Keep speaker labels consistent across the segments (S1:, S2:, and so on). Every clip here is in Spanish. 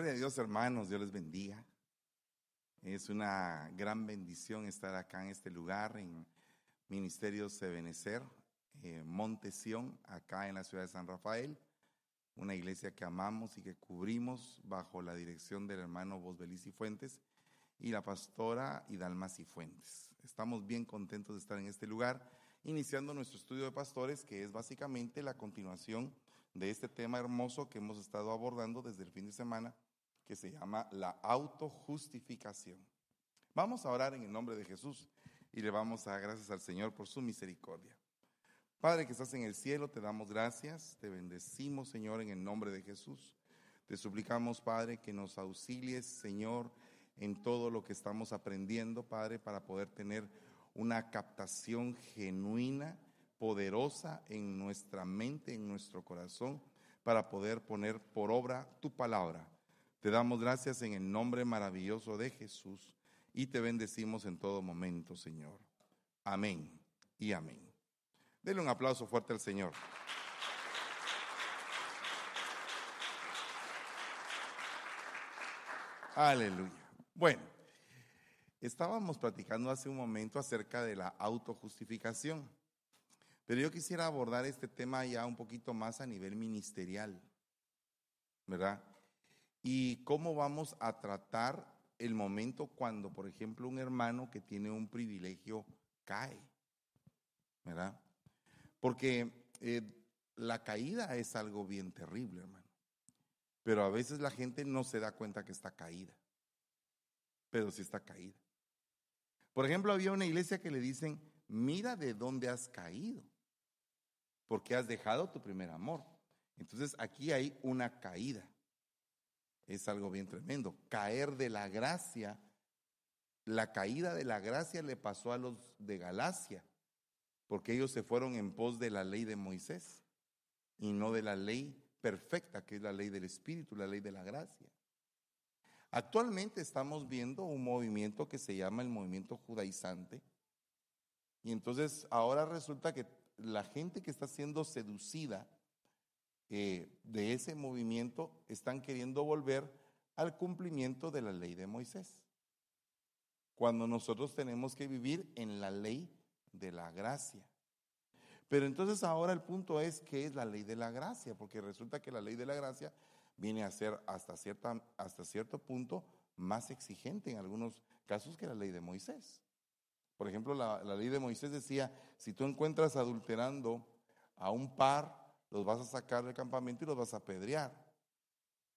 S1: Gloria a Dios, hermanos, Dios les bendiga. Es una gran bendición estar acá en este lugar, en Ministerio Sebenecer, eh, Montesión, acá en la ciudad de San Rafael, una iglesia que amamos y que cubrimos bajo la dirección del hermano Bosbelis y Fuentes y la pastora Hidalmas y Fuentes. Estamos bien contentos de estar en este lugar, iniciando nuestro estudio de pastores, que es básicamente la continuación de este tema hermoso que hemos estado abordando desde el fin de semana, que se llama la autojustificación. Vamos a orar en el nombre de Jesús y le vamos a dar gracias al Señor por su misericordia. Padre que estás en el cielo, te damos gracias, te bendecimos, Señor, en el nombre de Jesús. Te suplicamos, Padre, que nos auxilies, Señor, en todo lo que estamos aprendiendo, Padre, para poder tener una captación genuina poderosa en nuestra mente, en nuestro corazón, para poder poner por obra tu palabra. Te damos gracias en el nombre maravilloso de Jesús y te bendecimos en todo momento, Señor. Amén y amén. Denle un aplauso fuerte al Señor. Aleluya. Bueno, estábamos platicando hace un momento acerca de la autojustificación. Pero yo quisiera abordar este tema ya un poquito más a nivel ministerial, ¿verdad? Y cómo vamos a tratar el momento cuando, por ejemplo, un hermano que tiene un privilegio cae, ¿verdad? Porque eh, la caída es algo bien terrible, hermano. Pero a veces la gente no se da cuenta que está caída, pero sí está caída. Por ejemplo, había una iglesia que le dicen, mira de dónde has caído porque has dejado tu primer amor. Entonces aquí hay una caída. Es algo bien tremendo. Caer de la gracia. La caída de la gracia le pasó a los de Galacia, porque ellos se fueron en pos de la ley de Moisés y no de la ley perfecta, que es la ley del Espíritu, la ley de la gracia. Actualmente estamos viendo un movimiento que se llama el movimiento judaizante. Y entonces ahora resulta que la gente que está siendo seducida eh, de ese movimiento están queriendo volver al cumplimiento de la ley de Moisés. Cuando nosotros tenemos que vivir en la ley de la gracia. Pero entonces ahora el punto es qué es la ley de la gracia, porque resulta que la ley de la gracia viene a ser hasta, cierta, hasta cierto punto más exigente en algunos casos que la ley de Moisés. Por ejemplo, la, ley de Moisés decía, si tú encuentras adulterando a un par, los vas a sacar del campamento y los vas a apedrear.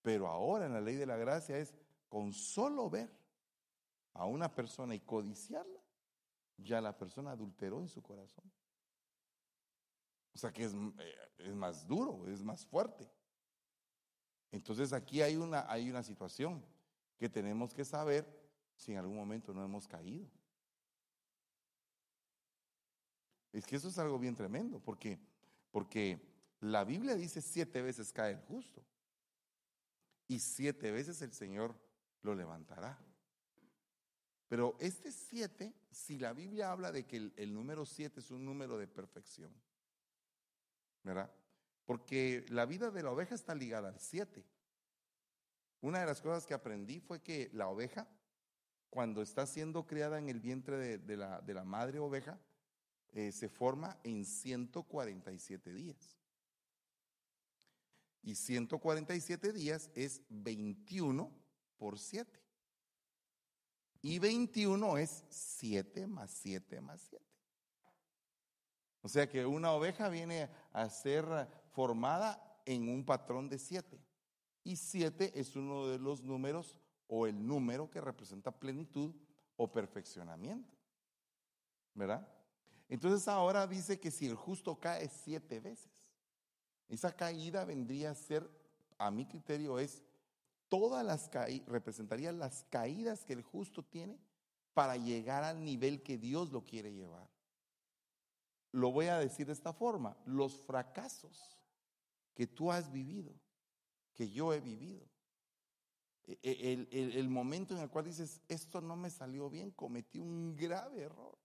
S1: Pero ahora en la ley de la gracia es con solo ver a una persona y codiciarla, ya la persona adulteró en su corazón. O sea que es, eh, es más duro, es más fuerte. Entonces aquí hay una, hay una situación que tenemos que saber si en algún momento no hemos caído. Es que eso es algo bien tremendo, porque, porque la Biblia dice siete veces cae el justo y siete veces el Señor lo levantará. Pero este siete, si la Biblia habla de que el, número siete es un número de perfección, ¿verdad? Porque la vida de la oveja está ligada al siete. Una de las cosas que aprendí fue que la oveja, cuando está siendo criada en el vientre de, de, la, de la madre oveja, eh, se forma en 147 días. Y 147 días es 21 por 7. Y 21 es 7 más 7 más 7. O sea que una oveja viene a ser formada en un patrón de 7. Y 7 es uno de los números o el número que representa plenitud o perfeccionamiento. ¿Verdad? Entonces ahora dice que si el justo cae siete veces, esa caída vendría a ser, a mi criterio, es todas las caídas, representaría las caídas que el justo tiene para llegar al nivel que Dios lo quiere llevar. Lo voy a decir de esta forma, los fracasos que tú has vivido, que yo he vivido, e, e, el, el momento en el cual dices, esto no me salió bien, cometí un grave error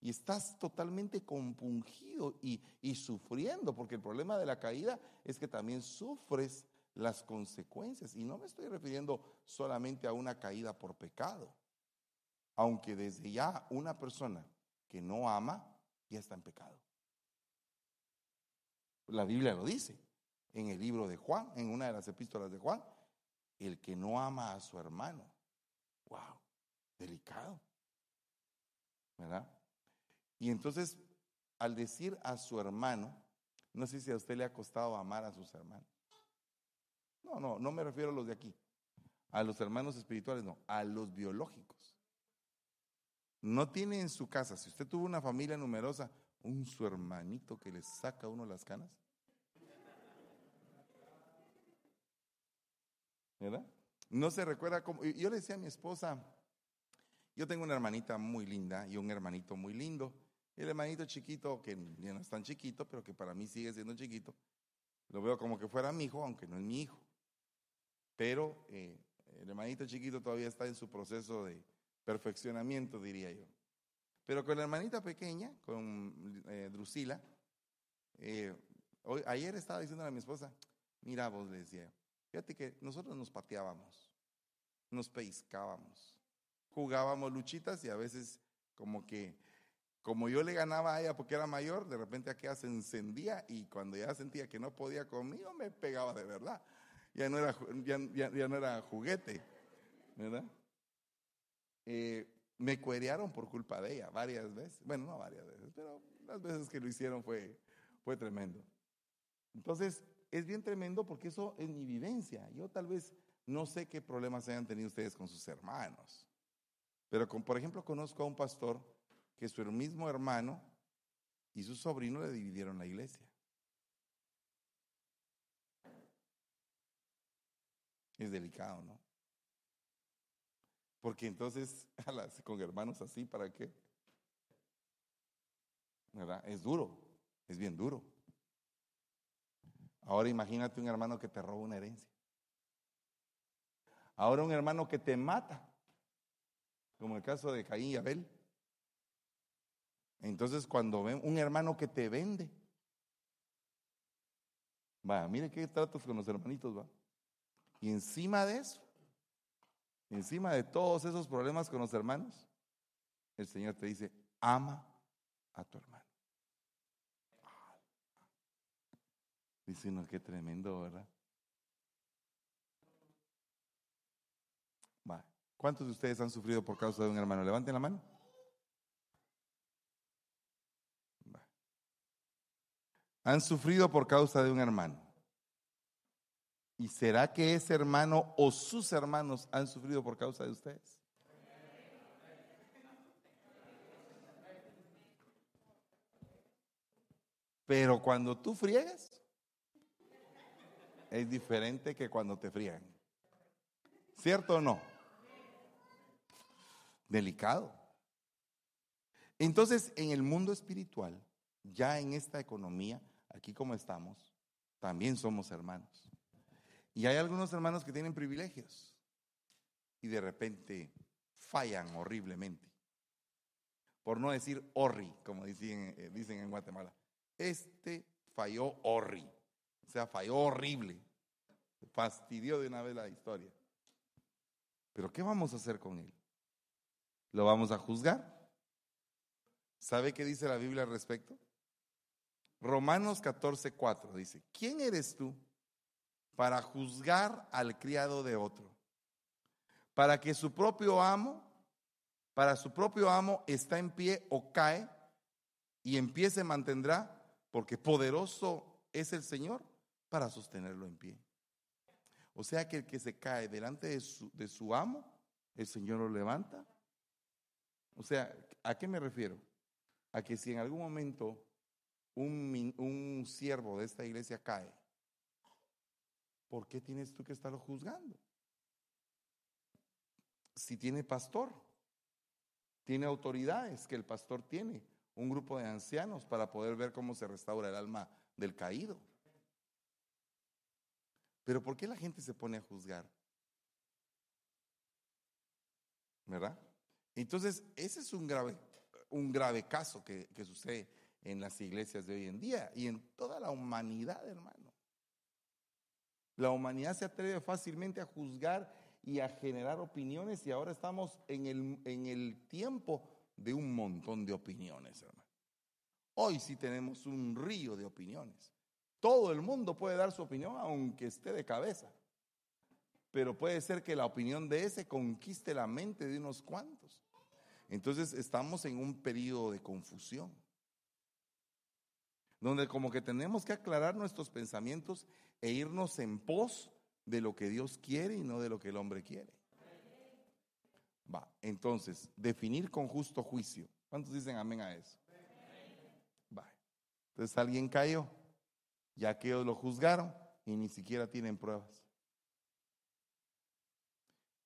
S1: y estás totalmente compungido y, y, sufriendo, porque el problema de la caída es que también sufres las consecuencias. Y no me estoy refiriendo solamente a una caída por pecado, aunque desde ya una persona que no ama ya está en pecado. La Biblia lo dice en el libro de Juan, en una de las epístolas de Juan, el que no ama a su hermano. Wow, delicado. ¿Verdad? Y entonces, al decir a su hermano, no sé si a usted le ha costado amar a sus hermanos. No, no, no me refiero a los de aquí. A los hermanos espirituales, no, a los biológicos. No tiene en su casa, si usted tuvo una familia numerosa, un su hermanito que le saca uno las canas. ¿Verdad? No se recuerda cómo. Yo le decía a mi esposa, yo tengo una hermanita muy linda y un hermanito muy lindo. El hermanito chiquito, que no es tan chiquito, pero que para mí sigue siendo chiquito, lo veo como que fuera mi hijo, aunque no es mi hijo. Pero eh, el hermanito chiquito todavía está en su proceso de perfeccionamiento, diría yo. Pero con la hermanita pequeña, con eh, Drusila, eh, ayer estaba diciendo a mi esposa, mira vos, le decía, fíjate que nosotros nos pateábamos, nos pescábamos, jugábamos luchitas y a veces como que como yo le ganaba a ella porque era mayor, de repente aquella se encendía y cuando ya sentía que no podía conmigo, me pegaba de verdad. Ya no era, ya, no era juguete, ¿verdad? Eh, me cuerearon por culpa de ella varias veces. Bueno, no varias veces, pero las veces que lo hicieron fue, fue tremendo. Entonces, es bien tremendo porque eso es mi vivencia. Yo tal vez no sé qué problemas hayan tenido ustedes con sus hermanos. Pero, por ejemplo, conozco a un pastor que su mismo hermano y su sobrino le dividieron la iglesia. Es delicado, ¿no? Porque entonces, con hermanos así, ¿para qué? ¿Verdad? Es duro, es bien duro. Ahora imagínate un hermano que te roba una herencia. Ahora un hermano que te mata, como el caso de Caín y Abel. Entonces, cuando ven un hermano que te vende, va, mire qué tratos con los hermanitos, va. Y encima de eso, encima de todos esos problemas con los hermanos, el Señor te dice, ama a tu hermano. Dice uno, qué tremendo, ¿verdad? Va. ¿Cuántos de ustedes han sufrido por causa de un hermano? Levanten la mano. Han sufrido por causa de un hermano. ¿Y será que ese hermano o sus hermanos han sufrido por causa de ustedes? Pero cuando tú friegas, es diferente que cuando te friegan. ¿Cierto o no? Delicado. Entonces, en el mundo espiritual, ya en esta economía, aquí como estamos, también somos hermanos. Y hay algunos hermanos que tienen privilegios y de repente fallan horriblemente. Por no decir horri, como dicen, eh, dicen en Guatemala. Este falló horri, o sea, falló horrible. Fastidió de una vez la historia. Pero ¿qué vamos a hacer con él? ¿Lo vamos a juzgar? ¿Sabe qué dice la Biblia al respecto? Romanos 14, 4 dice, ¿quién eres tú para juzgar al criado de otro? Para que su propio amo, para su propio amo está en pie o cae y en pie se mantendrá, porque poderoso es el Señor para sostenerlo en pie. O sea que el que se cae delante de su, de su amo, el Señor lo levanta. O sea, ¿a qué me refiero? A que si en algún momento un, siervo de esta iglesia cae, ¿por qué tienes tú que estarlo juzgando? Si tiene pastor, tiene autoridades que el pastor tiene, un grupo de ancianos para poder ver cómo se restaura el alma del caído. Pero ¿por qué la gente se pone a juzgar? ¿Verdad? Entonces, ese es un grave, un grave caso que, que sucede en las iglesias de hoy en día y en toda la humanidad, hermano. La humanidad se atreve fácilmente a juzgar y a generar opiniones y ahora estamos en el, en el tiempo de un montón de opiniones, hermano. Hoy sí tenemos un río de opiniones. Todo el mundo puede dar su opinión aunque esté de cabeza. Pero puede ser que la opinión de ese conquiste la mente de unos cuantos. Entonces estamos en un periodo de confusión. Donde como que tenemos que aclarar nuestros pensamientos e irnos en pos de lo que Dios quiere y no de lo que el hombre quiere. Va, entonces, definir con justo juicio. ¿Cuántos dicen amén a eso? Va. Entonces alguien cayó, ya que ellos lo juzgaron y ni siquiera tienen pruebas.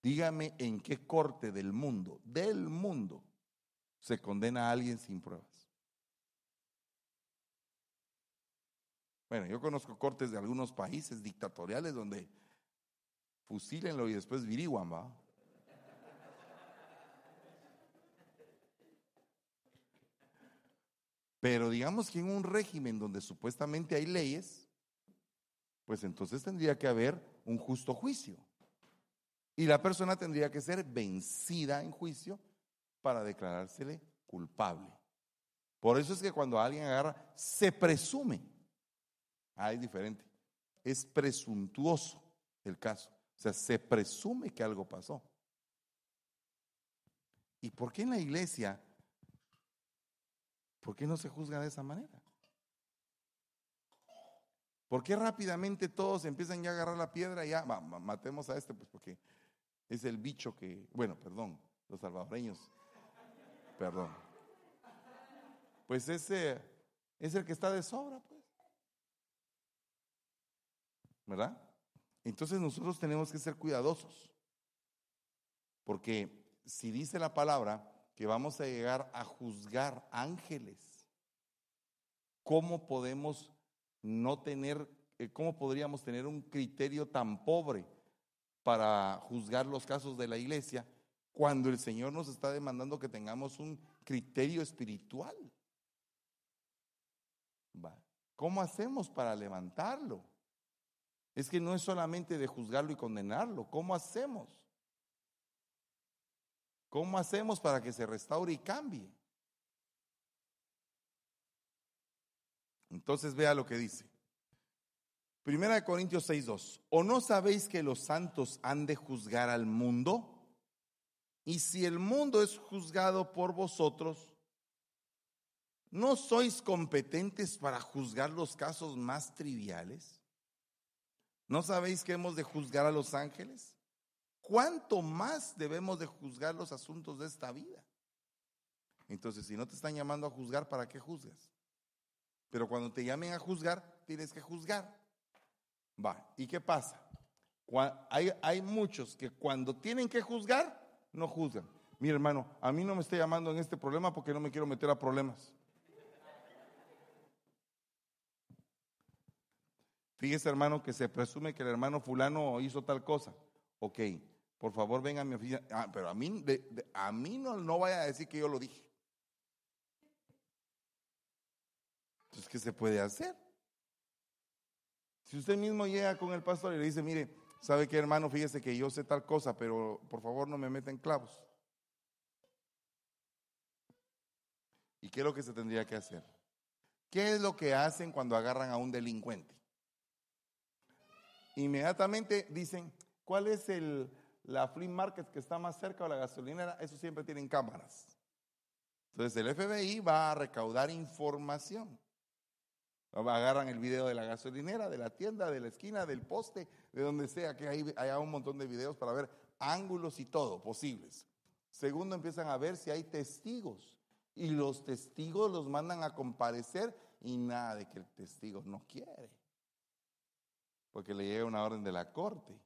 S1: Dígame en qué corte del mundo, del mundo, se condena a alguien sin pruebas. Bueno, yo conozco cortes de algunos países dictatoriales donde fusílenlo y después viriguan, ¿va? Pero digamos que en un régimen donde supuestamente hay leyes, pues entonces tendría que haber un justo juicio. Y la persona tendría que ser vencida en juicio para declarársele culpable. Por eso es que cuando alguien agarra, se presume. Ah, es diferente. Es presuntuoso el caso. O sea, se presume que algo pasó. ¿Y por qué en la iglesia ¿Por qué no se juzga de esa manera? ¿Por qué rápidamente todos empiezan ya a agarrar la piedra y ya matemos a este? Pues porque es el bicho que, bueno, perdón, los salvadoreños, perdón. Pues ese es el que está de sobra, pues. ¿Verdad? Entonces nosotros tenemos que ser cuidadosos. Porque si dice la palabra que vamos a llegar a juzgar ángeles. ¿Cómo podemos no tener, eh, cómo podríamos tener un criterio tan pobre para juzgar los casos de la iglesia cuando el Señor nos está demandando que tengamos un criterio espiritual? ¿Cómo hacemos para levantarlo? Es que no es solamente de juzgarlo y condenarlo. ¿Cómo hacemos? ¿Cómo hacemos para que se restaure y cambie? Entonces vea lo que dice. Primera de Corintios 6:2. ¿O no sabéis que los santos han de juzgar al mundo? Y si el mundo es juzgado por vosotros, ¿no sois competentes para juzgar los casos más triviales? ¿No sabéis que hemos de juzgar a los ángeles? ¿cuánto más debemos de juzgar los asuntos de esta vida? Entonces, si no te están llamando a juzgar, ¿para qué juzgas? Pero cuando te llamen a juzgar, tienes que juzgar. Va, ¿y qué pasa? Hay, hay muchos que cuando tienen que juzgar, no juzgan. Mi hermano, a mí no me está llamando en este problema porque no me quiero meter a problemas. Fíjese, hermano, que se presume que el hermano fulano hizo tal cosa. Ok, por favor venga a mi oficina. Ah, pero a mí, a mí no, no vaya a decir que yo lo dije. Entonces, ¿qué se puede hacer? Si usted mismo llega con el pastor y le dice, mire, ¿sabe qué hermano? Fíjese que yo sé tal cosa, pero por favor no me meten clavos. ¿Y qué es lo que se tendría que hacer? ¿Qué es lo que hacen cuando agarran a un delincuente? Inmediatamente dicen, ¿cuál es el, la flea market que está más cerca o la gasolinera, eso siempre tienen cámaras. Entonces el FBI va a recaudar información. Agarran el video de la gasolinera, de la tienda, de la esquina, del poste, de donde sea, que hay, hay un montón de videos para ver ángulos y todo posibles. Segundo, empiezan a ver si hay testigos. Y los testigos los mandan a comparecer y nada de que el testigo no quiere. Porque le llega una orden de la corte.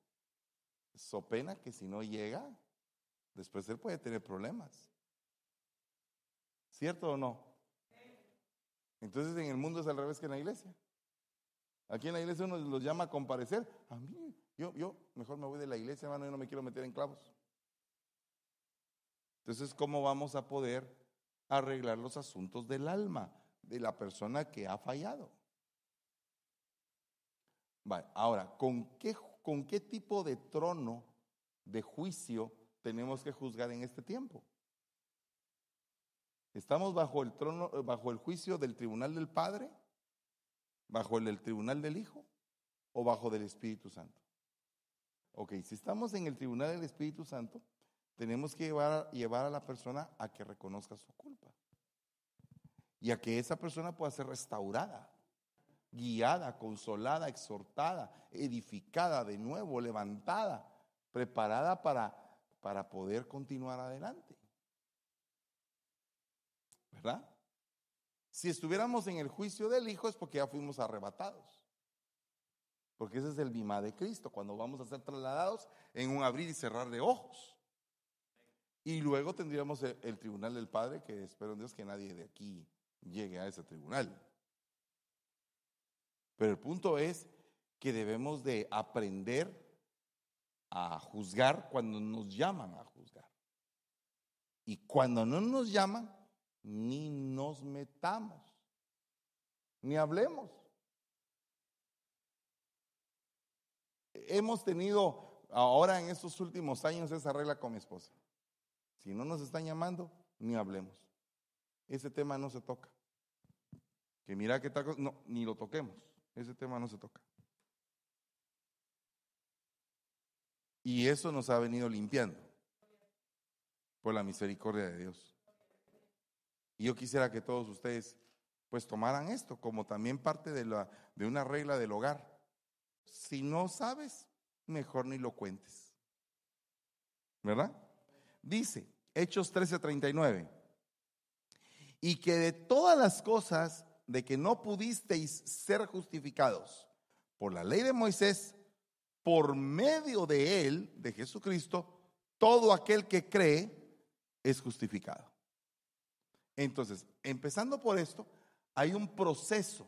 S1: So pena que si no llega, después él puede tener problemas. ¿Cierto o no? Entonces en el mundo es al revés que en la iglesia. Aquí en la iglesia uno los llama a comparecer. A mí, yo, yo mejor me voy de la iglesia, hermano, yo no me quiero meter en clavos. Entonces, ¿cómo vamos a poder arreglar los asuntos del alma de la persona que ha fallado? Vale, ahora, ¿con qué, ¿con qué tipo de trono de juicio tenemos que juzgar en este tiempo? ¿Estamos bajo el trono, bajo el juicio del tribunal del Padre? ¿Bajo el del tribunal del Hijo? ¿O bajo del Espíritu Santo? Ok, si estamos en el tribunal del Espíritu Santo, tenemos que llevar, llevar a la persona a que reconozca su culpa. Y a que esa persona pueda ser restaurada, guiada, consolada, exhortada, edificada de nuevo, levantada, preparada para, para poder continuar adelante. ¿Verdad? Si estuviéramos en el juicio del Hijo es porque ya fuimos arrebatados. Porque ese es el bima de Cristo, cuando vamos a ser trasladados en un abrir y cerrar de ojos. Y luego tendríamos el, tribunal del Padre, que espero en Dios que nadie de aquí llegue a ese tribunal. Pero el punto es que debemos de aprender a juzgar cuando nos llaman a juzgar. Y cuando no nos llaman, ni nos metamos, ni hablemos. Hemos tenido ahora en estos últimos años esa regla con mi esposa. Si no nos están llamando, ni hablemos. Ese tema no se toca. Que mira que tal no, ni lo toquemos. Ese tema no se toca. Y eso nos ha venido limpiando por la misericordia de Dios. Y yo quisiera que todos ustedes pues tomaran esto como también parte de, la, de una regla del hogar. Si no sabes, mejor ni lo cuentes. ¿Verdad? Dice Hechos 13:39, y que de todas las cosas de que no pudisteis ser justificados por la ley de Moisés, por medio de él, de Jesucristo, todo aquel que cree es justificado. Entonces, empezando por esto, hay un proceso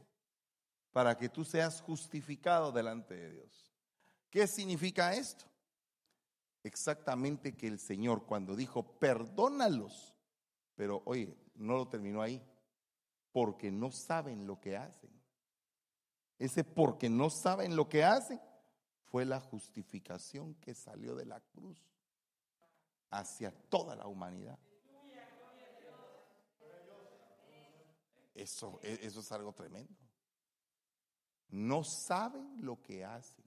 S1: para que tú seas justificado delante de Dios. ¿Qué significa esto? Exactamente que el Señor cuando dijo, perdónalos, pero oye, no lo terminó ahí, porque no saben lo que hacen. Ese porque no saben lo que hacen fue la justificación que salió de la cruz hacia toda la humanidad. Eso, e, eso es algo tremendo. No saben lo que hacen.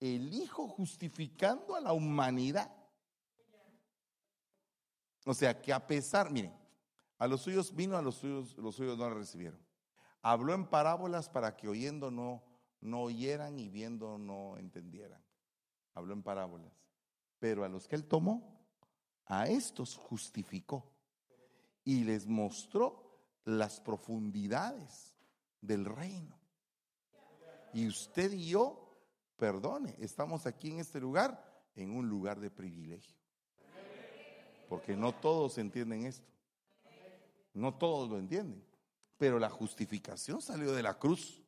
S1: El Hijo justificando a la humanidad. O sea que a pesar, miren, a los suyos vino, a los suyos, los suyos no le recibieron. Habló en parábolas para que oyendo no, no oyeran y viendo no entendieran. Habló en parábolas. Pero a los que él tomó, a estos justificó y les mostró las profundidades del reino. Y usted y yo, perdone, estamos aquí en este lugar, en un lugar de privilegio. Porque no todos entienden esto. No todos lo entienden. Pero la justificación salió de la cruz.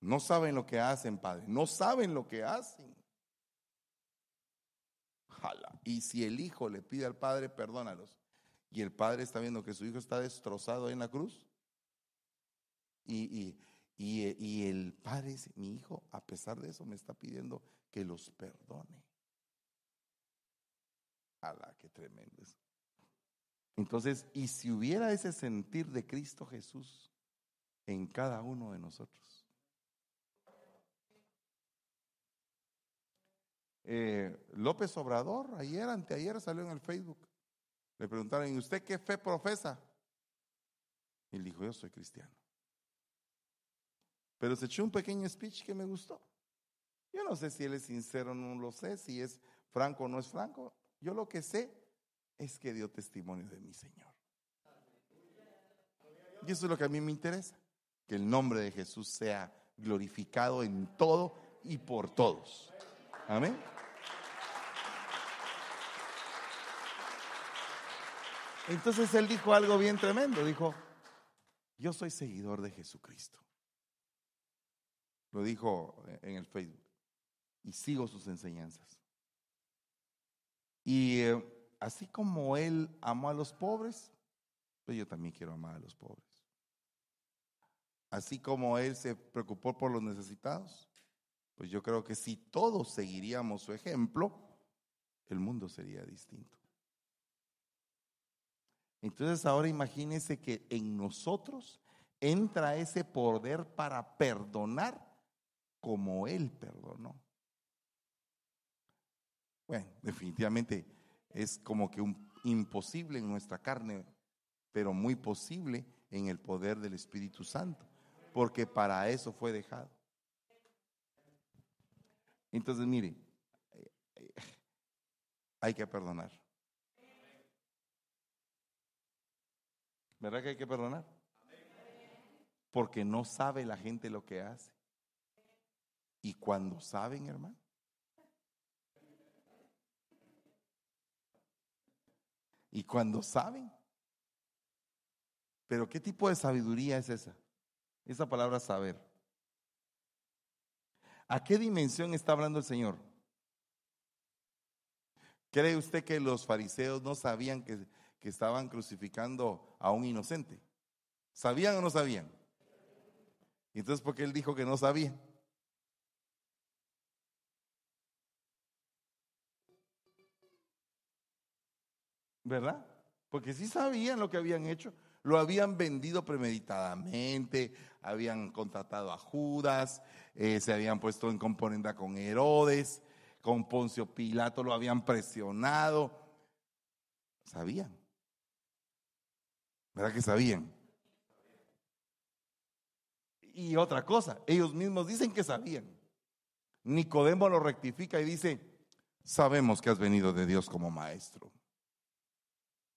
S1: No saben lo que hacen, Padre. No saben lo que hacen. Y si el Hijo le pide al Padre, perdónalos y el padre está viendo que su hijo está destrozado en la cruz. Y, y, el padre dice, mi hijo, a pesar de eso, me está pidiendo que los perdone. ¡Hala, qué tremendo es! Entonces, y si hubiera ese sentir de Cristo Jesús en cada uno de nosotros. Eh, López Obrador, ayer, anteayer, salió en el Facebook. Le preguntaron, ¿y usted qué fe profesa? Y él dijo, yo soy cristiano. Pero se echó un pequeño speech que me gustó. Yo no sé si él es sincero, no lo sé, si es franco o no es franco. Yo lo que sé es que dio testimonio de mi Señor. Y eso es lo que a mí me interesa, que el nombre de Jesús sea glorificado en todo y por todos. Amén. Entonces él dijo algo bien tremendo. Dijo, yo soy seguidor de Jesucristo. Lo dijo en el Facebook. Y sigo sus enseñanzas. Y eh, así como él amó a los pobres, pues yo también quiero amar a los pobres. Así como él se preocupó por los necesitados, pues yo creo que si todos seguiríamos su ejemplo, el mundo sería distinto. Entonces ahora imagínense que en nosotros entra ese poder para perdonar como Él perdonó. Bueno, definitivamente es como que un imposible en nuestra carne, pero muy posible en el poder del Espíritu Santo, porque para eso fue dejado. Entonces, mire, hay que perdonar. ¿Verdad que hay que perdonar? Porque no sabe la gente lo que hace. Y cuando saben, hermano, y cuando saben. Pero ¿qué tipo de sabiduría es esa? Esa palabra saber. ¿A qué dimensión está hablando el Señor? ¿Cree usted que los fariseos no sabían que, que estaban crucificando a un inocente? ¿Sabían o no sabían? Entonces, ¿por qué él dijo que no sabía? ¿Verdad? Porque sí sabían lo que habían hecho. Lo habían vendido premeditadamente, habían contratado a Judas, eh, se habían puesto en componenda con Herodes, con Poncio Pilato lo habían presionado. Sabían. ¿Verdad que sabían? Y otra cosa, ellos mismos dicen que sabían. Nicodemo lo rectifica y dice, sabemos que has venido de Dios como maestro.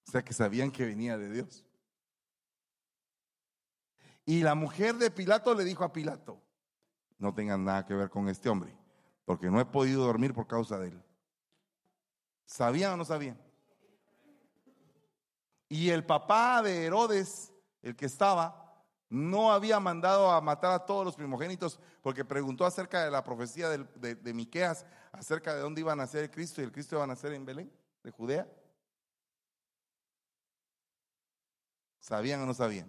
S1: O sea que sabían que venía de Dios. Y la mujer de Pilato le dijo a Pilato, no tengan nada que ver con este hombre, porque no he podido dormir por causa de él. ¿Sabían o no sabían? Y el papá de Herodes, el que estaba, no había mandado a matar a todos los primogénitos porque preguntó acerca de la profecía de, de Miqueas, acerca de dónde iba a nacer el Cristo y el Cristo iba a nacer en Belén, de Judea. ¿Sabían o no sabían?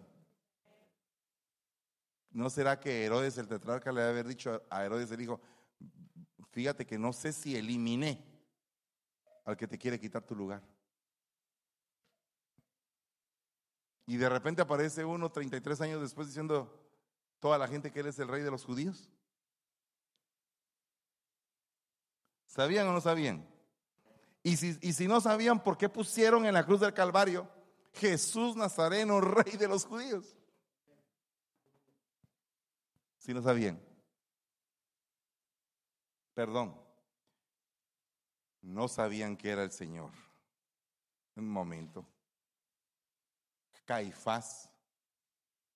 S1: ¿No será que Herodes el tetrarca le haber dicho a Herodes el hijo, fíjate que no sé si eliminé al que te quiere quitar tu lugar? Y de repente aparece uno 33 años después diciendo toda la gente que él es el rey de los judíos. ¿Sabían o no sabían? Y si, y si no sabían, ¿por qué pusieron en la cruz del Calvario Jesús Nazareno, rey de los judíos. Si no sabían. Perdón. No sabían que era el Señor. Un momento. Caifás.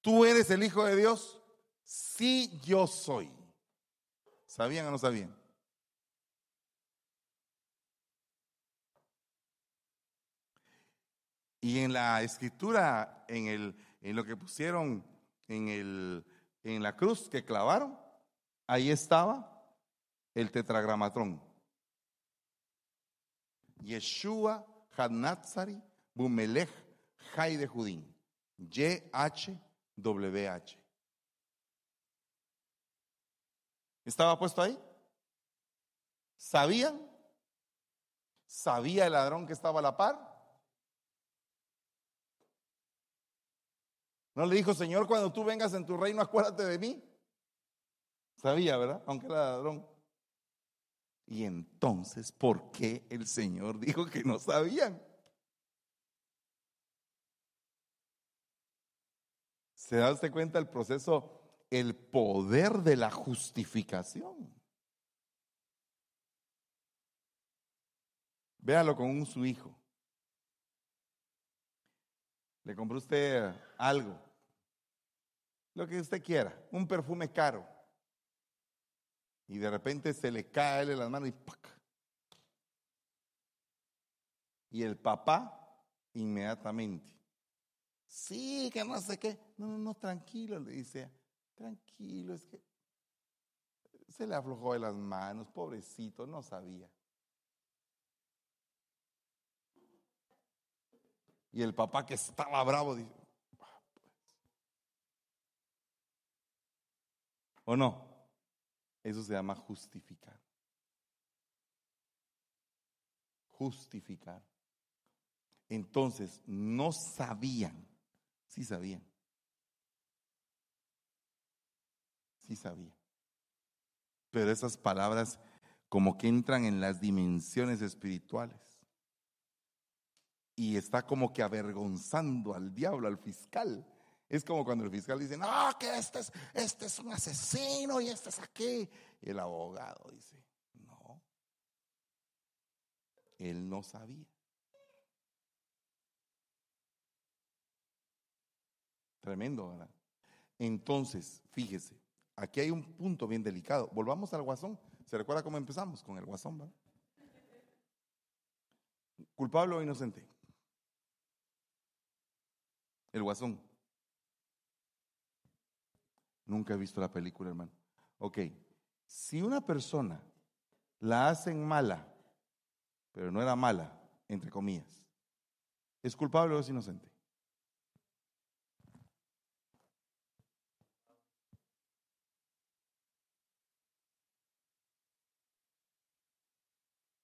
S1: ¿Tú eres el Hijo de Dios? Sí, yo soy. ¿Sabían o no sabían? Y en la escritura, en, el, en lo que pusieron en, el, en la cruz que clavaron, ahí estaba el tetragramatrón. Yeshua Hanatzari Bumelech Jai de Judín. Y-H-W-H. ¿Estaba puesto ahí? ¿Sabían? ¿Sabía el ladrón que estaba a la par? No le dijo, Señor, cuando tú vengas en tu reino, acuérdate de mí. Sabía, ¿verdad? Aunque era ladrón. Y entonces, ¿por qué el Señor dijo que no sabían? ¿Se da usted cuenta el proceso, el poder de la justificación? Véalo con su hijo. Le compró usted algo, lo que usted quiera, un perfume caro. Y de repente se le cae en las manos y ¡pac! Y el papá inmediatamente. Sí, que no sé qué. No, no, no, tranquilo, le dice. Tranquilo, es que se le aflojó de las manos, pobrecito, no sabía. Y el papá que estaba bravo dice, ¿o no? Eso se llama justificar. Justificar. Entonces, no sabían, sí sabían, sí sabían. Pero esas palabras como que entran en las dimensiones espirituales. Y está como que avergonzando al diablo, al fiscal. Es como cuando el fiscal dice, no, que este es, este es un asesino y este es aquí. El abogado dice, no, él no sabía. Tremendo, ¿verdad? Entonces, fíjese, aquí hay un punto bien delicado. Volvamos al guasón. ¿Se recuerda cómo empezamos con el guasón? ¿verdad? ¿Culpable o inocente? El guasón. Nunca he visto la película, hermano. Ok, si una persona la hacen mala, pero no era mala, entre comillas, ¿es culpable o es inocente?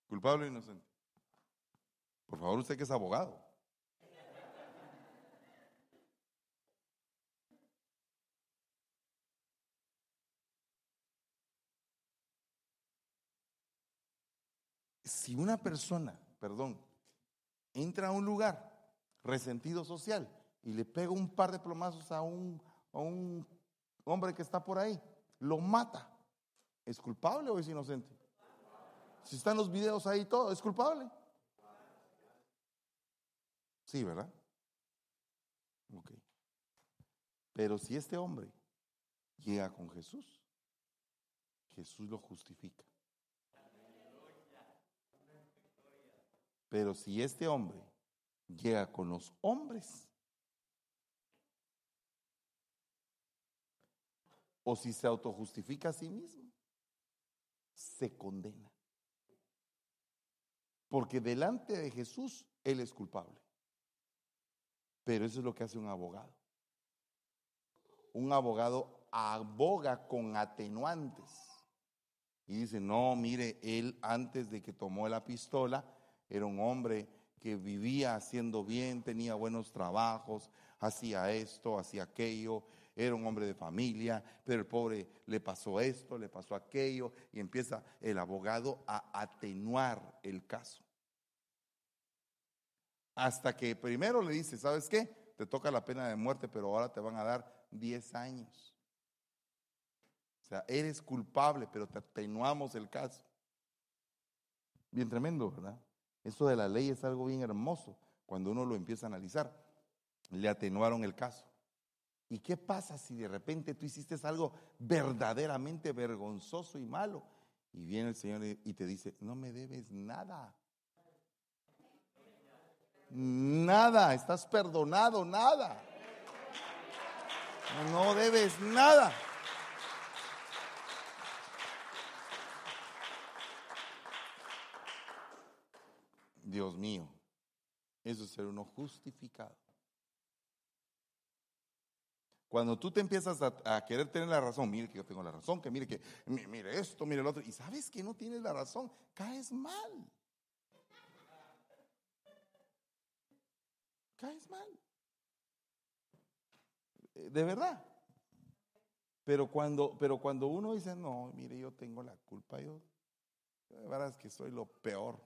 S1: ¿Culpable o inocente? Por favor, usted que es abogado. Si una persona, perdón, entra a un lugar resentido social y le pega un par de plomazos a un, a un hombre que está por ahí, lo mata, ¿es culpable o es inocente? Si están los videos ahí todo, ¿es culpable? Sí, ¿verdad? Ok. Pero si este hombre llega con Jesús, Jesús lo justifica. Pero si este hombre llega con los hombres, o si se autojustifica a sí mismo, se condena. Porque delante de Jesús Él es culpable. Pero eso es lo que hace un abogado. Un abogado aboga con atenuantes. Y dice, no, mire, él antes de que tomó la pistola, era un hombre que vivía haciendo bien, tenía buenos trabajos, hacía esto, hacía aquello, era un hombre de familia, pero el pobre le pasó esto, le pasó aquello, y empieza el abogado a atenuar el caso. Hasta que primero le dice, ¿sabes qué? Te toca la pena de muerte, pero ahora te van a dar 10 años. O sea, eres culpable, pero te atenuamos el caso. Bien tremendo, ¿verdad? Eso de la ley es algo bien hermoso cuando uno lo empieza a analizar. Le atenuaron el caso. ¿Y qué pasa si de repente tú hiciste algo verdaderamente vergonzoso y malo? Y viene el Señor y te dice, no me debes nada. Nada, estás perdonado, nada. No debes nada. Dios mío, eso es ser uno justificado. Cuando tú te empiezas a, querer tener la razón, mire que yo tengo la razón, que mire que, mire esto, mire el otro, y sabes que no tienes la razón, caes mal. Caes mal. Eh, de verdad. Pero cuando, pero cuando uno dice, no, mire, yo tengo la culpa, yo, de verdad es que soy lo peor.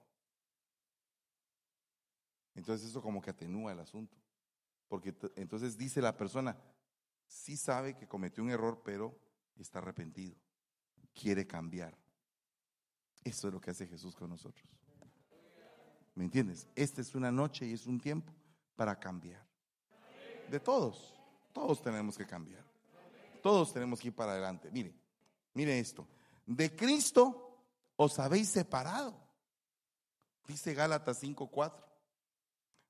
S1: Entonces eso como que atenúa el asunto. Porque entonces dice la persona, sí sabe que cometió un error, pero está arrepentido. Quiere cambiar. Eso es lo que hace Jesús con nosotros. ¿Me entiendes? Esta es una noche y es un tiempo para cambiar. De todos, todos tenemos que cambiar. Todos tenemos que ir para adelante. Mire, mire esto. De Cristo os habéis separado. Dice Gálatas 5:4.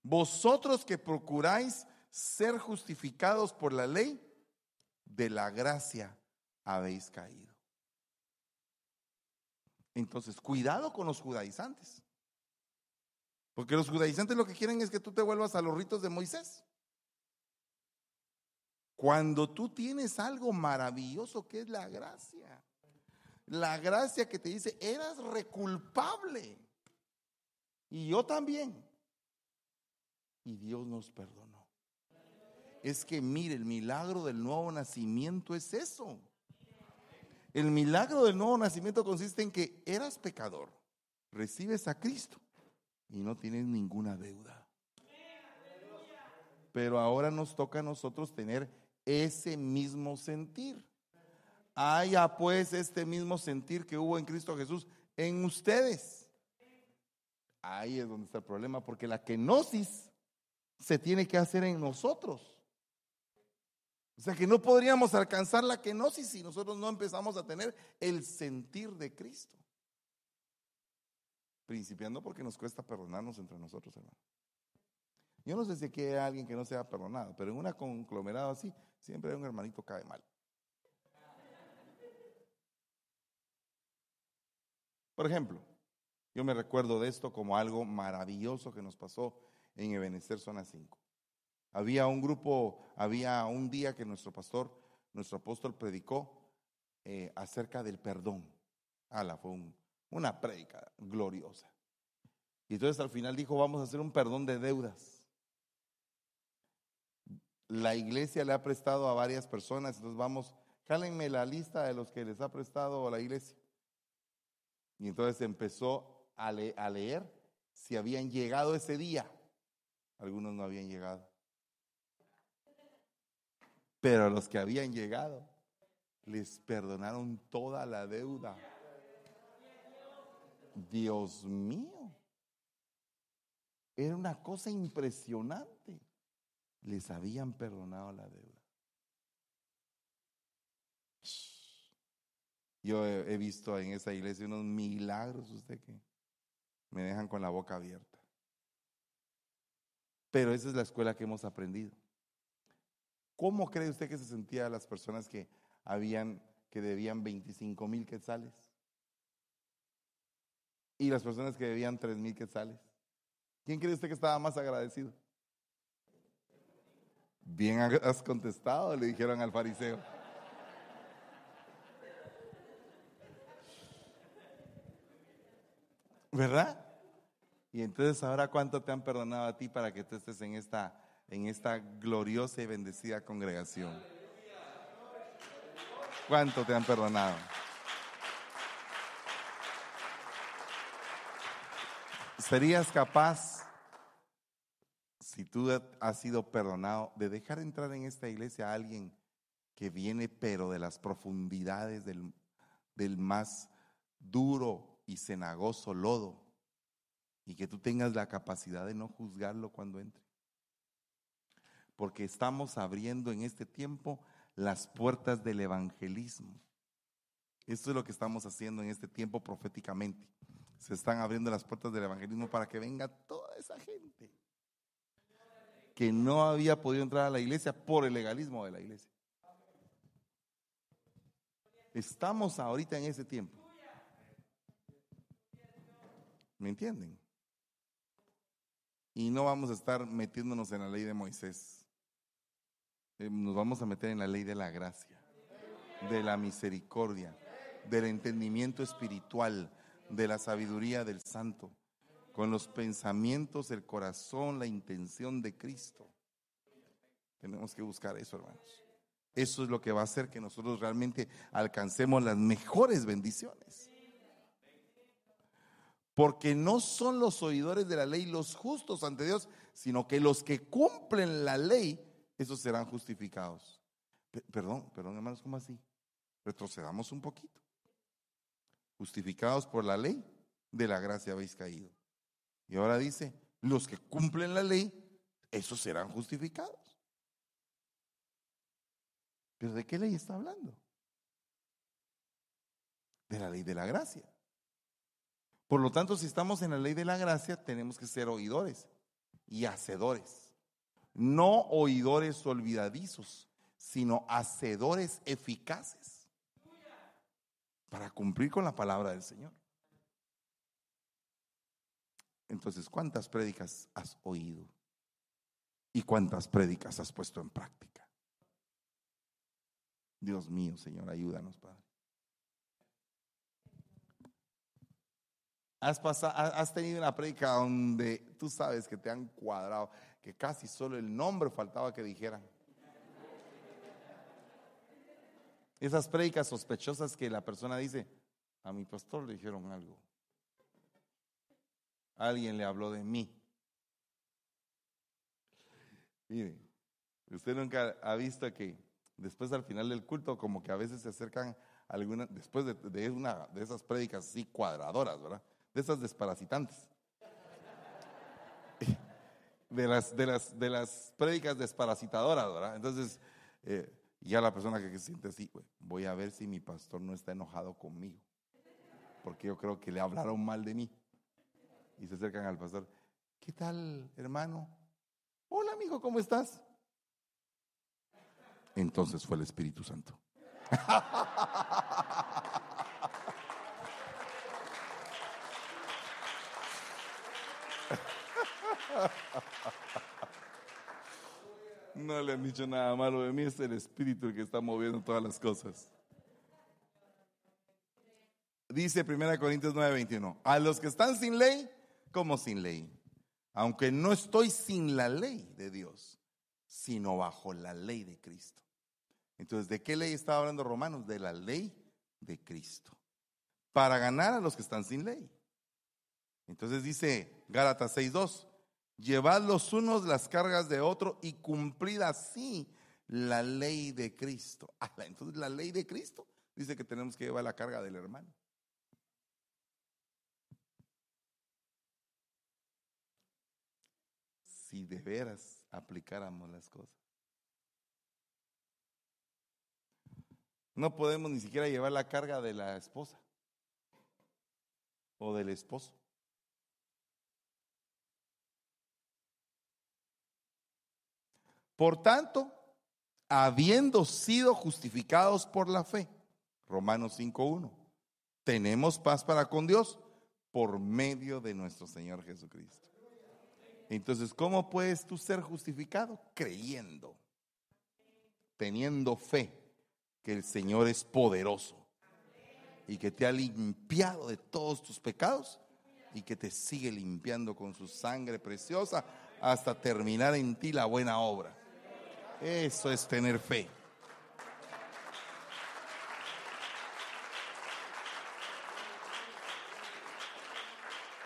S1: Vosotros que procuráis ser justificados por la ley, de la gracia habéis caído. Entonces, cuidado con los judaizantes. Porque los judaizantes lo que quieren es que tú te vuelvas a los ritos de Moisés. Cuando tú tienes algo maravilloso que es la gracia. la gracia que te dice, eras reculpable. Y yo también. Y Dios nos perdonó. Es que mire, el milagro del nuevo nacimiento es eso. El milagro del nuevo nacimiento consiste en que eras pecador, recibes a Cristo y no tienes ninguna deuda. Pero ahora nos toca a nosotros tener ese mismo sentir. Haya pues este mismo sentir que hubo en Cristo Jesús en ustedes. Ahí es donde está el problema, porque la kenosis se tiene que hacer en nosotros. O sea que no podríamos alcanzar la kenosis si nosotros no empezamos a tener el sentir de Cristo. Principiando porque nos cuesta perdonarnos entre nosotros, hermano. Yo no sé si aquí hay alguien que no sea perdonado, pero en una conglomerado así, siempre hay un hermanito que cae mal. Por ejemplo, yo me recuerdo de esto como algo maravilloso que nos pasó en Ebenezer Zona 5. Había un grupo, había un día que nuestro pastor, nuestro apóstol predicó eh, acerca del perdón. Ala, fue una prédica gloriosa. Y entonces al final dijo, vamos a hacer un perdón de deudas. La iglesia le ha prestado a varias personas, entonces vamos, jálenme la lista de los que les ha prestado la iglesia. Y entonces empezó a leer si habían llegado ese día. Algunos no habían llegado. Pero a los que habían llegado, les perdonaron toda la deuda. Dios mío. Era una cosa impresionante. Les habían perdonado la deuda. Yo he, visto en esa iglesia unos milagros, usted que me dejan con la boca abierta. Pero esa es la escuela que hemos aprendido. ¿Cómo cree usted que se sentía las personas que habían, que debían 25 mil quetzales? Y las personas que debían 3 mil quetzales. ¿Quién cree usted que estaba más agradecido? Bien has contestado, le dijeron al fariseo. ¿Verdad? Y entonces ahora cuánto te han perdonado a ti para que tú estés en esta, en esta gloriosa y bendecida congregación. ¿Cuánto te han perdonado? ¿Serías capaz, si tú has sido perdonado, de dejar entrar en esta iglesia a alguien que viene pero de las profundidades del, del más duro y cenagoso lodo y que tú tengas la capacidad de no juzgarlo cuando entre. Porque estamos abriendo en este tiempo las puertas del evangelismo. Esto es lo que estamos haciendo en este tiempo proféticamente. Se están abriendo las puertas del evangelismo para que venga toda esa gente que no había podido entrar a la iglesia por el legalismo de la iglesia. Estamos ahorita en ese tiempo. ¿Me entienden? Y no vamos a estar metiéndonos en la ley de Moisés. Eh, nos vamos a meter en la ley de la gracia, de la misericordia, del entendimiento espiritual, de la sabiduría del santo, con los pensamientos, el corazón, la intención de Cristo. Tenemos que buscar eso, hermanos. Eso es lo que va a hacer que nosotros realmente alcancemos las mejores bendiciones. Porque no son los oidores de la ley los justos ante Dios, sino que los que cumplen la ley, esos serán justificados. perdón, perdón hermanos, ¿cómo así? Retrocedamos un poquito. Justificados por la ley, de la gracia habéis caído. Y ahora dice, los que cumplen la ley, esos serán justificados. ¿Pero de qué ley está hablando? De la ley de la gracia. Por lo tanto, si estamos en la ley de la gracia, tenemos que ser oidores y hacedores. No oidores olvidadizos, sino hacedores eficaces para cumplir con la palabra del Señor. Entonces, ¿cuántas prédicas has oído? ¿Y cuántas prédicas has puesto en práctica? Dios mío, Señor, ayúdanos, Padre. Has, pasado, has tenido una prédica donde tú sabes que te han cuadrado, que casi solo el nombre faltaba que dijeran. Esas prédicas sospechosas que la persona dice, a mi pastor le dijeron algo. Alguien le habló de mí. Mire, usted nunca ha visto que después al final del culto, como que a veces se acercan algunas, después de, una de esas prédicas así cuadradoras, ¿verdad? De esas desparasitantes. De las, de las, de las prédicas desparasitadoras, ¿verdad? Entonces, eh, ya la persona que se siente así, voy a ver si mi pastor no está enojado conmigo, porque yo creo que le hablaron mal de mí. Y se acercan al pastor, ¿qué tal, hermano? Hola, amigo, ¿cómo estás? Entonces fue el Espíritu Santo. No le han dicho nada malo de mí, es el Espíritu el que está moviendo todas las cosas. Dice 1 Corintios 9:21, a los que están sin ley, como sin ley, aunque no estoy sin la ley de Dios, sino bajo la ley de Cristo. Entonces, ¿de qué ley estaba hablando Romanos? De la ley de Cristo. Para ganar a los que están sin ley. Entonces dice Gálatas 6.2, llevad los unos las cargas de otro y cumplid así la ley de Cristo. Entonces la ley de Cristo dice que tenemos que llevar la carga del hermano. Si de veras aplicáramos las cosas. No podemos ni siquiera llevar la carga de la esposa o del esposo. Por tanto, habiendo sido justificados por la fe, Romanos 5.1, tenemos paz para con Dios por medio de nuestro Señor Jesucristo. Entonces, ¿cómo puedes tú ser justificado? Creyendo, teniendo fe que el Señor es poderoso y que te ha limpiado de todos tus pecados y que te sigue limpiando con su sangre preciosa hasta terminar en ti la buena obra. Eso es tener fe.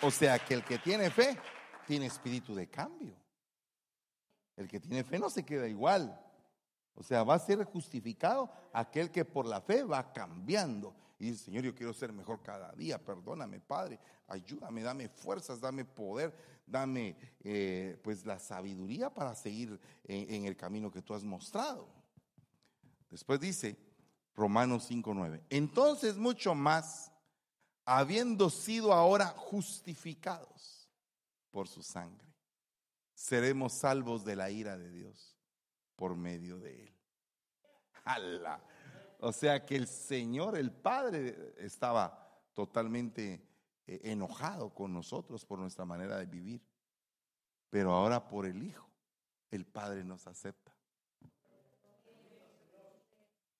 S1: O sea que el que tiene fe tiene espíritu de cambio. El que tiene fe no se queda igual. O sea, va a ser justificado aquel que por la fe va cambiando. Y dice, Señor, yo quiero ser mejor cada día. Perdóname, Padre. Ayúdame, dame fuerzas, dame poder, dame eh, pues la sabiduría para seguir en, el camino que tú has mostrado. Después dice Romanos 5.9. Entonces mucho más, habiendo sido ahora justificados por su sangre, seremos salvos de la ira de Dios por medio de él. ¡Hala! O sea que el Señor, el Padre, estaba totalmente eh, enojado con nosotros por nuestra manera de vivir. Pero ahora por el Hijo, el Padre nos acepta.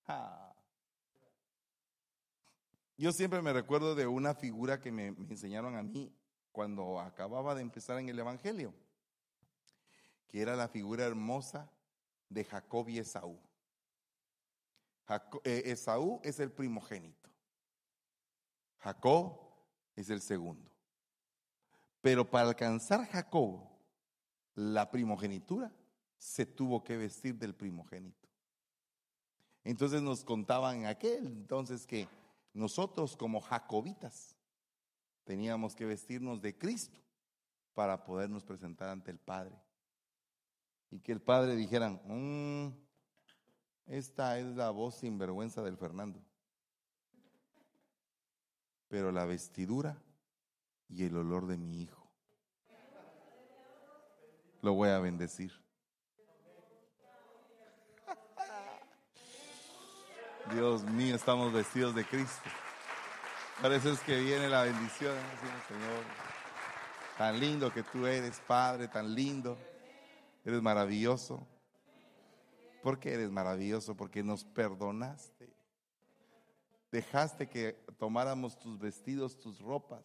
S1: Ah. Yo siempre me recuerdo de una figura que me, me enseñaron a mí cuando acababa de empezar en el Evangelio, que era la figura hermosa de Jacob y Esaú. Eh, Esaú es el primogénito. Jacob es el segundo. Pero para alcanzar Jacob la primogenitura, se tuvo que vestir del primogénito. Entonces nos contaban aquel entonces que nosotros como jacobitas teníamos que vestirnos de Cristo para podernos presentar ante el Padre. Y que el Padre dijera, mm, esta es la voz sinvergüenza del Fernando. Pero la vestidura y el olor de mi hijo lo voy a bendecir. Dios mío, estamos vestidos de Cristo. Parece es que viene la bendición, Señor. Tan lindo que tú eres, Padre, tan lindo. Eres maravilloso. ¿Por qué eres maravilloso? Porque nos perdonaste. Dejaste que tomáramos tus vestidos, tus ropas,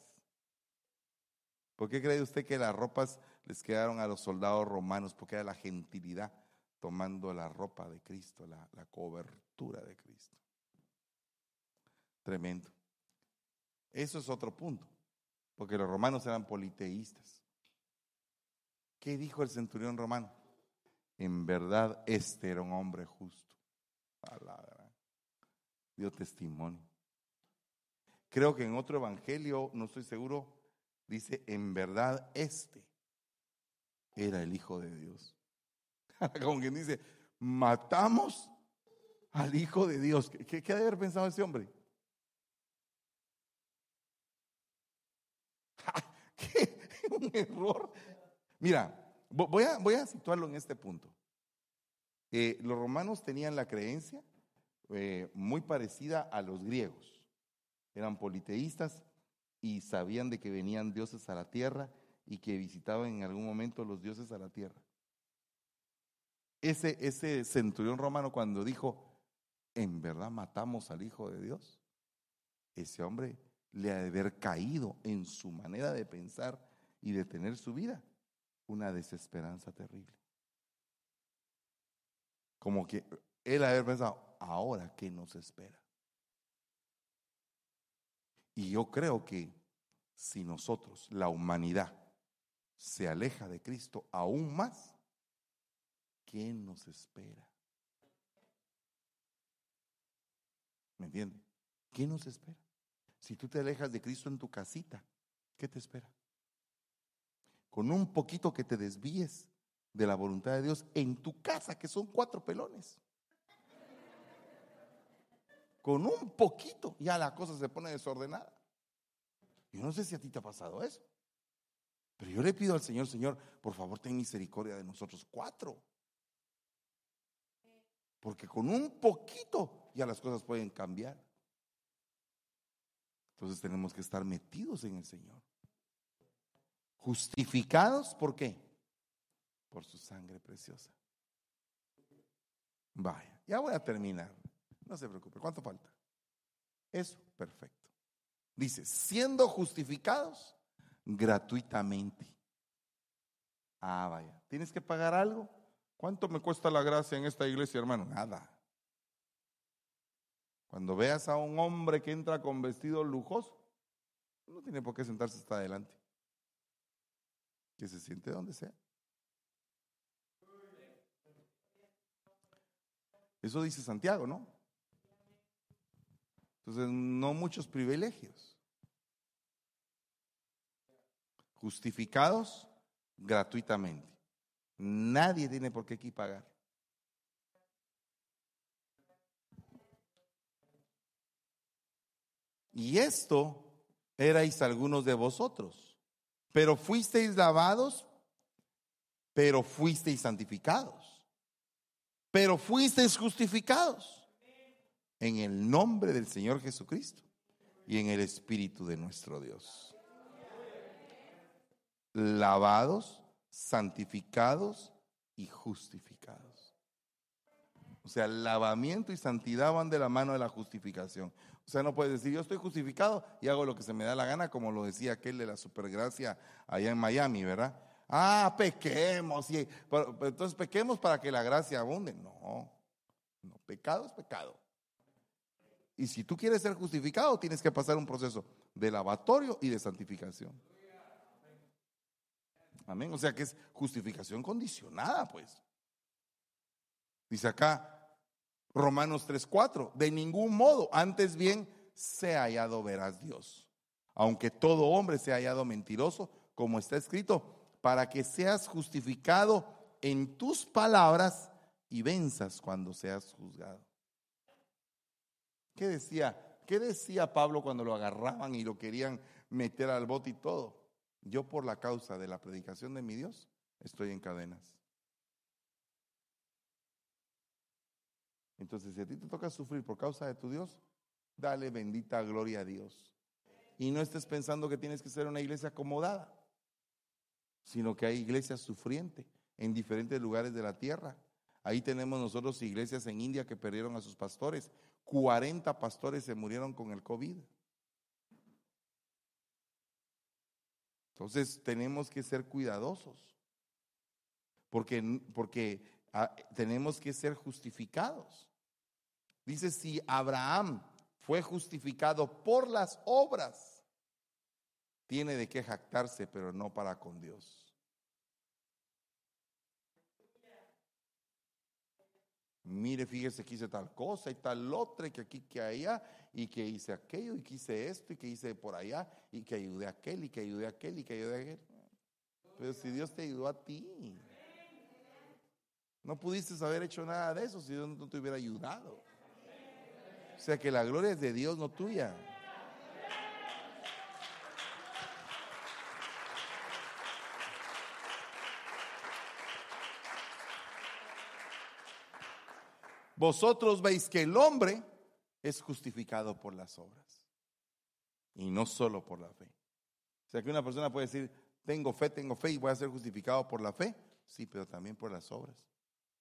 S1: ¿Por qué cree usted que las ropas les quedaron a los soldados romanos? Porque era la gentilidad tomando la ropa de Cristo, la, la cobertura de Cristo. Tremendo. Eso es otro punto, porque los romanos eran politeístas. ¿Qué dijo el centurión romano? En verdad, este era un hombre justo. Dio testimonio. Creo que en otro evangelio, no estoy seguro, dice, en verdad, este era el Hijo de Dios. Como quien dice, matamos al Hijo de Dios. ¿Qué, qué, haber pensado ese hombre? ¿Qué? Un error. Mira, voy a, voy a situarlo en este punto. Eh, los romanos tenían la creencia eh, muy parecida a los griegos. Eran politeístas y sabían de que venían dioses a la tierra y que visitaban en algún momento los dioses a la tierra. Ese, ese centurión romano cuando dijo, en verdad matamos al Hijo de Dios, ese hombre le ha de haber caído en su manera de pensar y de tener su vida una desesperanza terrible. Como que él haber pensado, ahora qué nos espera. Y yo creo que si nosotros, la humanidad, se aleja de Cristo aún más, ¿qué nos espera? ¿Me entiende? ¿Qué nos espera? Si tú te alejas de Cristo en tu casita, ¿qué te espera? Con un poquito que te desvíes de la voluntad de Dios en tu casa, que son cuatro pelones. Con un poquito ya la cosa se pone desordenada. Yo no sé si a ti te ha pasado eso. Pero yo le pido al Señor, Señor, por favor, ten misericordia de nosotros cuatro. Porque con un poquito ya las cosas pueden cambiar. Entonces tenemos que estar metidos en el Señor. Justificados, ¿por qué? Por su sangre preciosa. Vaya, ya voy a terminar. No se preocupe. ¿Cuánto falta? Eso, perfecto. Dice, siendo justificados gratuitamente. Ah, vaya. ¿Tienes que pagar algo? ¿Cuánto me cuesta la gracia en esta iglesia, hermano? Nada. Cuando veas a un hombre que entra con vestido lujoso, no tiene por qué sentarse hasta adelante. Que se siente donde sea. Eso dice Santiago, ¿no? Entonces, no muchos privilegios. Justificados gratuitamente. Nadie tiene por qué aquí pagar. Y esto erais algunos de vosotros, pero fuisteis lavados, pero fuisteis santificados, pero fuisteis justificados en el nombre del Señor Jesucristo y en el Espíritu de nuestro Dios. Lavados, santificados y justificados. O sea, lavamiento y santidad van de la mano de la justificación. O sea, no puedes decir, yo estoy justificado y hago lo que se me da la gana, como lo decía aquel de la supergracia allá en Miami, ¿verdad? Ah, pequemos. Y, entonces pequemos para que la gracia abunde. No, no, pecado es pecado. Y si tú quieres ser justificado, tienes que pasar un proceso de lavatorio y de santificación. Amén. O sea que es justificación condicionada, pues. Dice acá, Romanos 3:4, de ningún modo, antes bien, se ha hallado verás Dios. Aunque todo hombre se ha hallado mentiroso, como está escrito, para que seas justificado en tus palabras y venzas cuando seas juzgado. ¿Qué decía? ¿Qué decía Pablo cuando lo agarraban y lo querían meter al bote y todo? Yo por la causa de la predicación de mi Dios estoy en cadenas. Entonces, si a ti te toca sufrir por causa de tu Dios, dale bendita gloria a Dios. Y no estés pensando que tienes que ser una iglesia acomodada, sino que hay iglesias sufrientes en diferentes lugares de la tierra. Ahí tenemos nosotros iglesias en India que perdieron a sus pastores. 40 pastores se murieron con el COVID. Entonces tenemos que ser cuidadosos, porque, porque ah, tenemos que ser justificados. Dice, si Abraham fue justificado por las obras, tiene de qué jactarse, pero no para con Dios. Mire, fíjese que hice tal cosa y tal otra, que aquí, que allá, y que hice aquello, y que hice esto, y que hice por allá, y que ayudé a aquel, y que ayudé a aquel, y que ayudé a aquel. Pero si Dios te ayudó a ti, no pudiste haber hecho nada de eso si Dios no te hubiera ayudado. O sea que la gloria es de Dios, no tuya. Vosotros veis que el hombre es justificado por las obras y no solo por la fe. O sea que una persona puede decir, tengo fe, tengo fe y voy a ser justificado por la fe. Sí, pero también por las obras.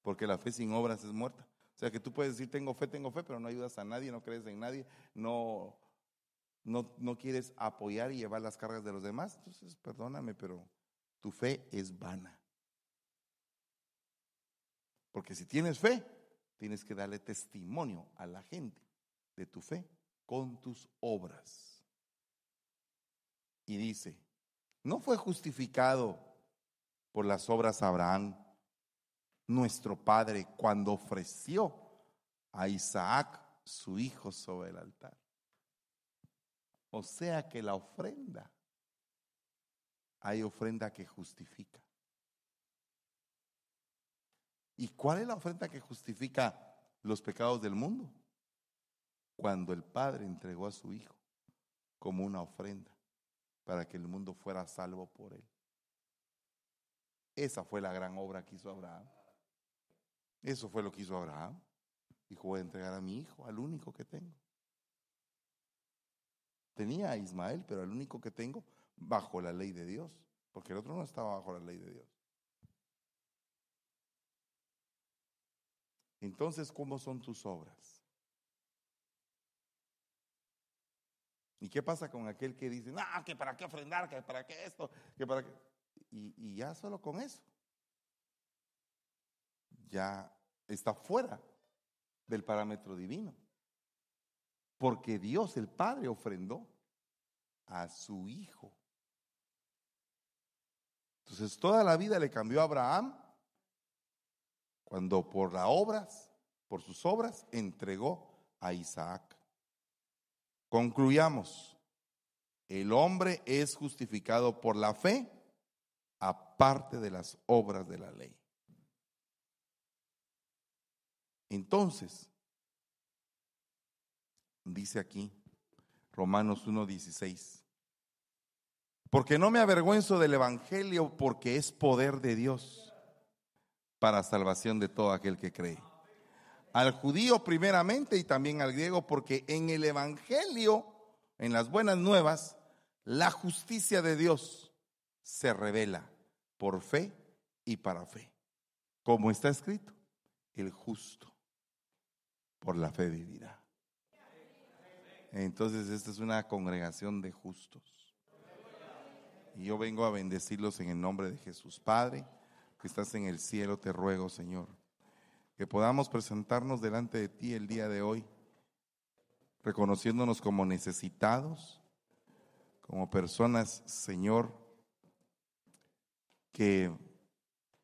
S1: Porque la fe sin obras es muerta. O sea que tú puedes decir, tengo fe, tengo fe, pero no ayudas a nadie, no crees en nadie, no, no, no quieres apoyar y llevar las cargas de los demás. Entonces, perdóname, pero tu fe es vana. Porque si tienes fe, tienes que darle testimonio a la gente de tu fe con tus obras. Y dice, no fue justificado por las obras Abraham, nuestro padre, cuando ofreció a Isaac, su hijo, sobre el altar. O sea que la ofrenda, hay ofrenda que justifica. ¿Y cuál es la ofrenda que justifica los pecados del mundo? Cuando el Padre entregó a su Hijo como una ofrenda para que el mundo fuera salvo por él. Esa fue la gran obra que hizo Abraham. Eso fue lo que hizo Abraham. Dijo, voy a entregar a mi hijo, al único que tengo. Tenía a Ismael, pero al único que tengo bajo la ley de Dios, porque el otro no estaba bajo la ley de Dios. Entonces, ¿cómo son tus obras? ¿Y qué pasa con aquel que dice, no, que para qué ofrendar, que para qué esto, que para qué? Y, y ya solo con eso, ya está fuera del parámetro divino. Porque Dios, el Padre, ofrendó a su Hijo. Entonces, toda la vida le cambió a Abraham cuando por las obras, por sus obras, entregó a Isaac. Concluyamos, el hombre es justificado por la fe aparte de las obras de la ley. Entonces, dice aquí Romanos 1:16, porque no me avergüenzo del Evangelio porque es poder de Dios para salvación de todo aquel que cree. Al judío primeramente y también al griego, porque en el Evangelio, en las buenas nuevas, la justicia de Dios se revela por fe y para fe. Como está escrito, el justo por la fe vivirá. Entonces esta es una congregación de justos. Y yo vengo a bendecirlos en el nombre de Jesús Padre que estás en el cielo, te ruego, Señor, que podamos presentarnos delante de ti el día de hoy, reconociéndonos como necesitados, como personas, Señor, que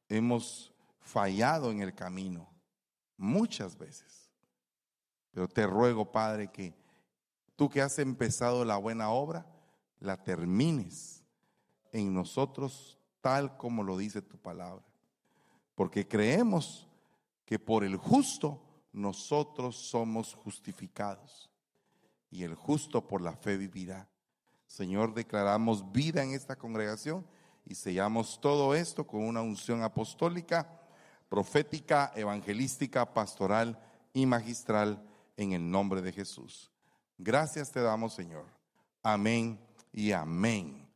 S1: hemos fallado en el camino muchas veces. Pero te ruego, Padre, que tú que has empezado la buena obra, la termines en nosotros tal como lo dice tu palabra. Porque creemos que por el justo nosotros somos justificados. Y el justo por la fe vivirá. Señor, declaramos vida en esta congregación y sellamos todo esto con una unción apostólica, profética, evangelística, pastoral y magistral en el nombre de Jesús. Gracias te damos, Señor. Amén y amén.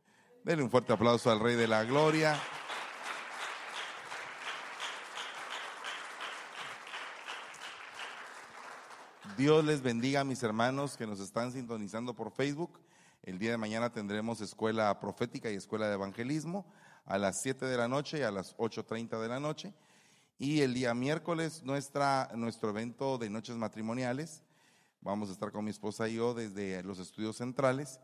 S1: Denle un fuerte aplauso al Rey de la Gloria. Dios les bendiga a mis hermanos que nos están sintonizando por Facebook El día de mañana tendremos escuela profética y escuela de evangelismo a las 7 de la noche y a las 8.30 de la noche. Y el día miércoles nuestra, nuestro evento de noches matrimoniales. Vamos a estar con mi esposa y yo desde los estudios centrales.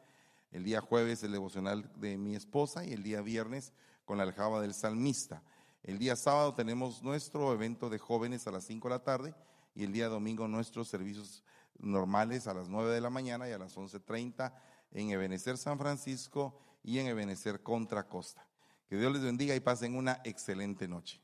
S1: El día jueves el devocional de mi esposa y el día viernes con la aljaba del salmista. El día sábado tenemos nuestro evento de jóvenes a las 5 de la tarde y el día domingo nuestros servicios normales a las 9 de la mañana y a las 11.30 en Ebenecer San Francisco y en Ebenecer Contra Costa. Que Dios les bendiga y pasen una excelente noche.